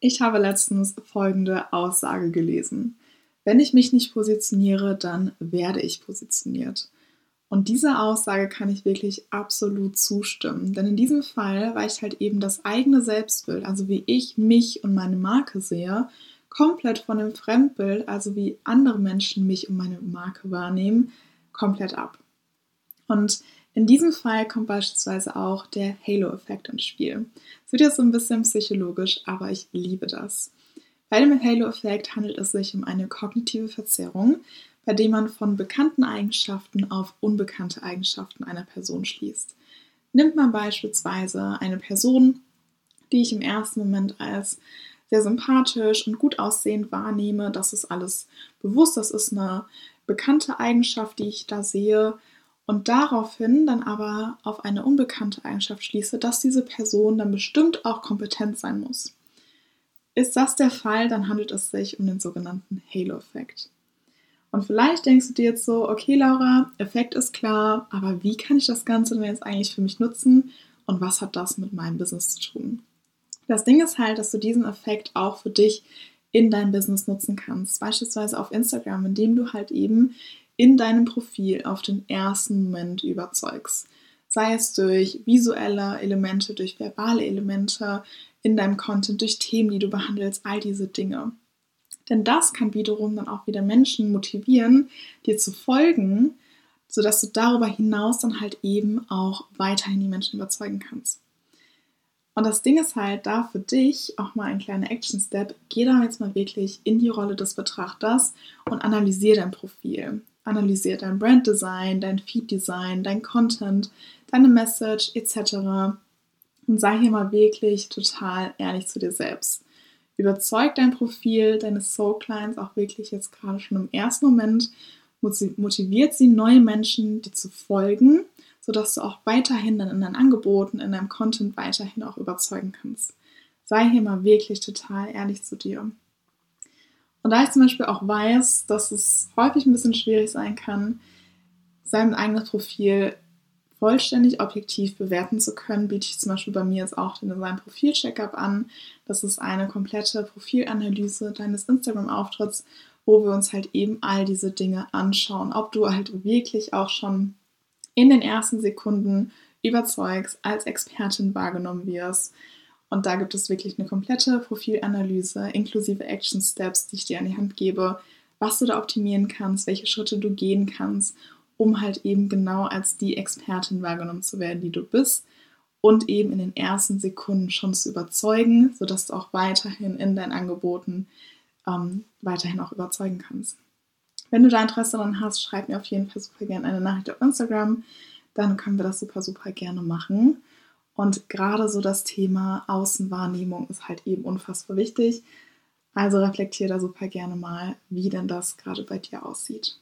Ich habe letztens folgende Aussage gelesen. Wenn ich mich nicht positioniere, dann werde ich positioniert. Und dieser Aussage kann ich wirklich absolut zustimmen. Denn in diesem Fall weicht halt eben das eigene Selbstbild, also wie ich mich und meine Marke sehe, komplett von dem Fremdbild, also wie andere Menschen mich und meine Marke wahrnehmen, komplett ab. Und in diesem Fall kommt beispielsweise auch der Halo-Effekt ins Spiel. Es wird jetzt so ein bisschen psychologisch, aber ich liebe das. Bei dem Halo-Effekt handelt es sich um eine kognitive Verzerrung, bei der man von bekannten Eigenschaften auf unbekannte Eigenschaften einer Person schließt. Nimmt man beispielsweise eine Person, die ich im ersten Moment als sehr sympathisch und gut aussehend wahrnehme, das ist alles bewusst, das ist eine bekannte Eigenschaft, die ich da sehe und daraufhin dann aber auf eine unbekannte Eigenschaft schließe, dass diese Person dann bestimmt auch kompetent sein muss. Ist das der Fall, dann handelt es sich um den sogenannten Halo-Effekt. Und vielleicht denkst du dir jetzt so, okay Laura, Effekt ist klar, aber wie kann ich das Ganze denn jetzt eigentlich für mich nutzen und was hat das mit meinem Business zu tun? Das Ding ist halt, dass du diesen Effekt auch für dich in deinem Business nutzen kannst, beispielsweise auf Instagram, indem du halt eben in deinem Profil auf den ersten Moment überzeugst. Sei es durch visuelle Elemente, durch verbale Elemente in deinem Content, durch Themen, die du behandelst, all diese Dinge. Denn das kann wiederum dann auch wieder Menschen motivieren, dir zu folgen, sodass du darüber hinaus dann halt eben auch weiterhin die Menschen überzeugen kannst. Und das Ding ist halt da für dich auch mal ein kleiner Action-Step. Geh da jetzt mal wirklich in die Rolle des Betrachters und analysiere dein Profil analysiert dein Branddesign, dein Feed-Design, dein Content, deine Message etc. Und sei hier mal wirklich total ehrlich zu dir selbst. Überzeug dein Profil, deine Soul Clients auch wirklich jetzt gerade schon im ersten Moment. Motiviert sie, neue Menschen dir zu folgen, sodass du auch weiterhin dann in deinen Angeboten, in deinem Content weiterhin auch überzeugen kannst. Sei hier mal wirklich total ehrlich zu dir. Und da ich zum Beispiel auch weiß, dass es häufig ein bisschen schwierig sein kann, sein eigenes Profil vollständig objektiv bewerten zu können, biete ich zum Beispiel bei mir jetzt auch den Design Profil Checkup an. Das ist eine komplette Profilanalyse deines Instagram-Auftritts, wo wir uns halt eben all diese Dinge anschauen, ob du halt wirklich auch schon in den ersten Sekunden überzeugst, als Expertin wahrgenommen wirst, und da gibt es wirklich eine komplette Profilanalyse inklusive Action Steps, die ich dir an die Hand gebe, was du da optimieren kannst, welche Schritte du gehen kannst, um halt eben genau als die Expertin wahrgenommen zu werden, die du bist und eben in den ersten Sekunden schon zu überzeugen, sodass du auch weiterhin in deinen Angeboten ähm, weiterhin auch überzeugen kannst. Wenn du da Interesse daran hast, schreib mir auf jeden Fall super gerne eine Nachricht auf Instagram, dann können wir das super, super gerne machen. Und gerade so das Thema Außenwahrnehmung ist halt eben unfassbar wichtig. Also reflektiere da super gerne mal, wie denn das gerade bei dir aussieht.